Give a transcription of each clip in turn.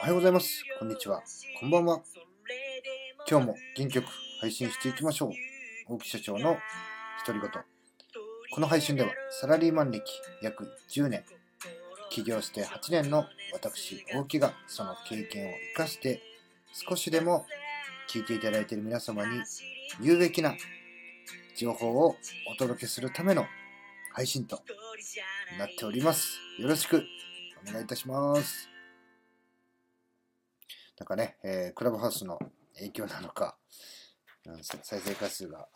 おはようございます。こんにちは。こんばんは。今日も元気よく配信していきましょう。大木社長の独り言。この配信ではサラリーマン歴約10年、起業して8年の私、大木がその経験を生かして少しでも聞いていただいている皆様に有益な情報をお届けするための配信となっております。よろしくお願いいたします。なんかね、えークラブハウスの影響なのか、うんさ再生回数が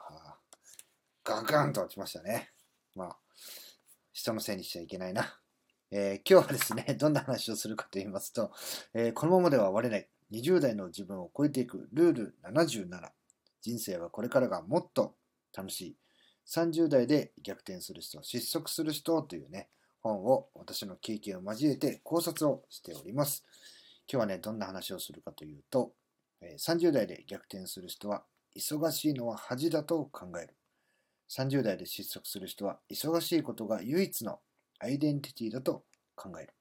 ガンガンと落ちましたね。まあ、人のせいにしちゃいけないな。えー今日はですね、どんな話をするかと言いますと、えーこのままでは終われない20代の自分を超えていくルール77。人生はこれからがもっと楽しい。30代で逆転する人、失速する人というね、本を私の経験を交えて考察をしております。今日はね、どんな話をするかというと、30代で逆転する人は、忙しいのは恥だと考える。30代で失速する人は、忙しいことが唯一のアイデンティティだと考える。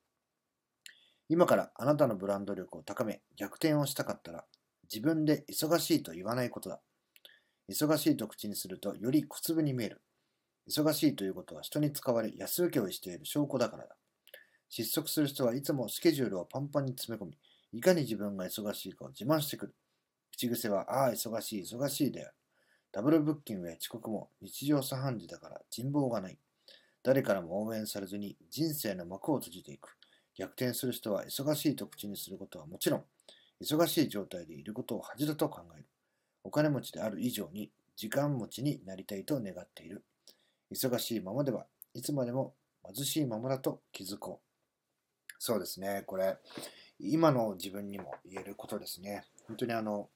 今からあなたのブランド力を高め、逆転をしたかったら、自分で忙しいと言わないことだ。忙しいと口にすると、より小粒に見える。忙しいということは人に使われ、安請け負いしている証拠だからだ。失速する人はいつもスケジュールをパンパンに詰め込み、いかに自分が忙しいかを自慢してくる。口癖は、ああ、忙しい、忙しいである。ダブルブッキングや遅刻も日常茶飯事だから人望がない。誰からも応援されずに人生の幕を閉じていく。逆転する人は忙しいと口にすることはもちろん、忙しい状態でいることを恥だと考える。お金持ちである以上に時間持ちになりたいと願っている。忙しいままではいつまでも貧しいままだと気づこう。そうですね、これ、今の自分にも言えることですね。本当にあの、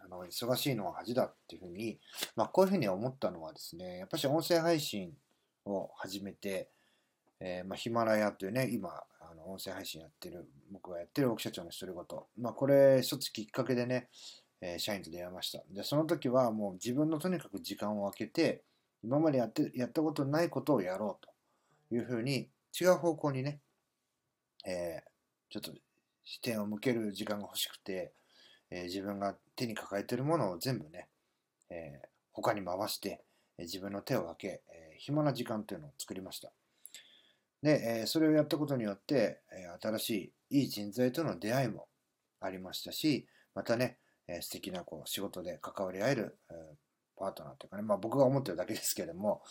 あの忙しいのは恥だっていうふうに、まあ、こういうふうに思ったのはですね、やっぱし音声配信を始めて、えーまあ、ヒマラヤというね、今、あの音声配信やってる、僕がやってる奥社長の独り言。まあ、これ一つきっかけでね、え社員と出会いました。で、その時はもう自分のとにかく時間を空けて、今までやってやったことないことをやろうというふうに、違う方向にね、えーちょっと視点を向ける時間が欲しくて、えー自分が手に抱えてるものを全部ね、えー他に回して、え自分の手を空け、え暇な時間というのを作りました。で、えそれをやったことによって、え新しいいい人材との出会いもありましたし、またね、え素敵なこう仕事で関わり合える、えパートナーというかね、まあ僕が思ってるだけですけれども、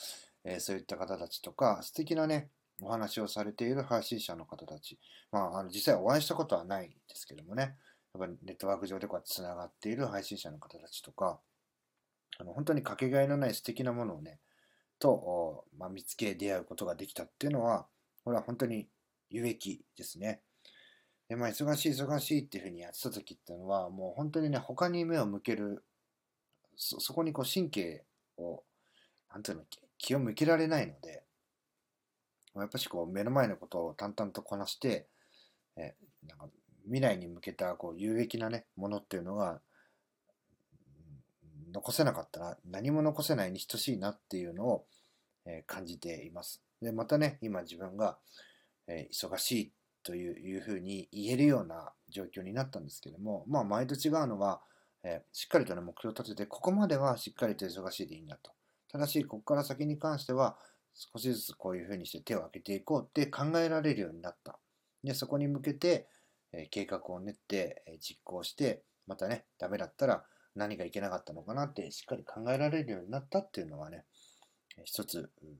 えそういった方たちとか、素敵なね、お話をされている配信者の方たち、まあ、あの実際お会いしたことはないですけどもね、やっぱりネットワーク上でこうつながっている配信者の方たちとか、あの本当にかけがえのない素敵なものをね、と、まあ、見つけ出会うことができたっていうのは、これは本当に有益ですね。で、まあ、忙しい忙しいっていうふうにやってた時っていうのは、もう本当にね、他に目を向ける、そそこにこう神経を、なんていうの、気を向けられないので、やっぱしこう目の前のことを淡々とこなして、えなんか未来に向けたこう有益なね、ものっていうのが、残せなかったら何も残せないに等しいなっていうのを、え感じています。で、またね、今自分が、え忙しいといういうふうに言えるような状況になったんですけども、まあ前と違うのは、えーしっかりとね、目標を立てて、ここまではしっかりと忙しいでいいんだと。ただし、ここから先に関しては、少しずつこういうふうにして手を挙げていこうって考えられるようになった。で、そこに向けて、え計画を練って、え実行して、またね、ダメだったら何がいけなかったのかなってしっかり考えられるようになったっていうのはね、一つ、うん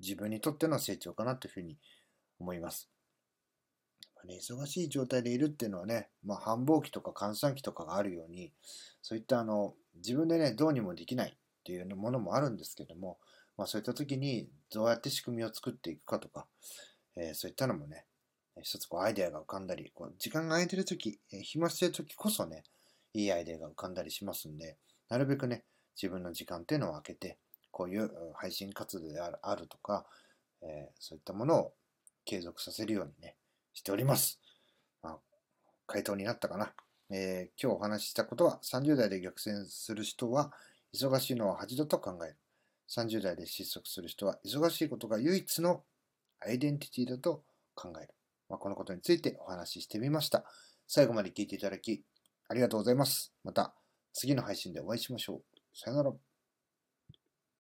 自分にとっての成長かなというふうに思います。忙しい状態でいるっていうのはね、まあ、繁忙期とか閑散期とかがあるように、そういったあの自分でね、どうにもできないっていうものもあるんですけども、まあ、そういった時にどうやって仕組みを作っていくかとか、えーそういったのもね、一つこうアイデアが浮かんだり、こう時間が空いてる時、えー暇してる時こそね、いいアイデアが浮かんだりしますんで、なるべくね、自分の時間っていうのを空けて、こういう配信活動であるあるとか、えーそういったものを継続させるようにね、しております。まあ、回答になったかな。えー今日お話ししたことは、30代で逆転する人は、忙しいのは恥だと考える。30代で失速する人は、忙しいことが唯一のアイデンティティだと考える。まあ、このことについてお話ししてみました。最後まで聞いていただき、ありがとうございます。また次の配信でお会いしましょう。さよなら。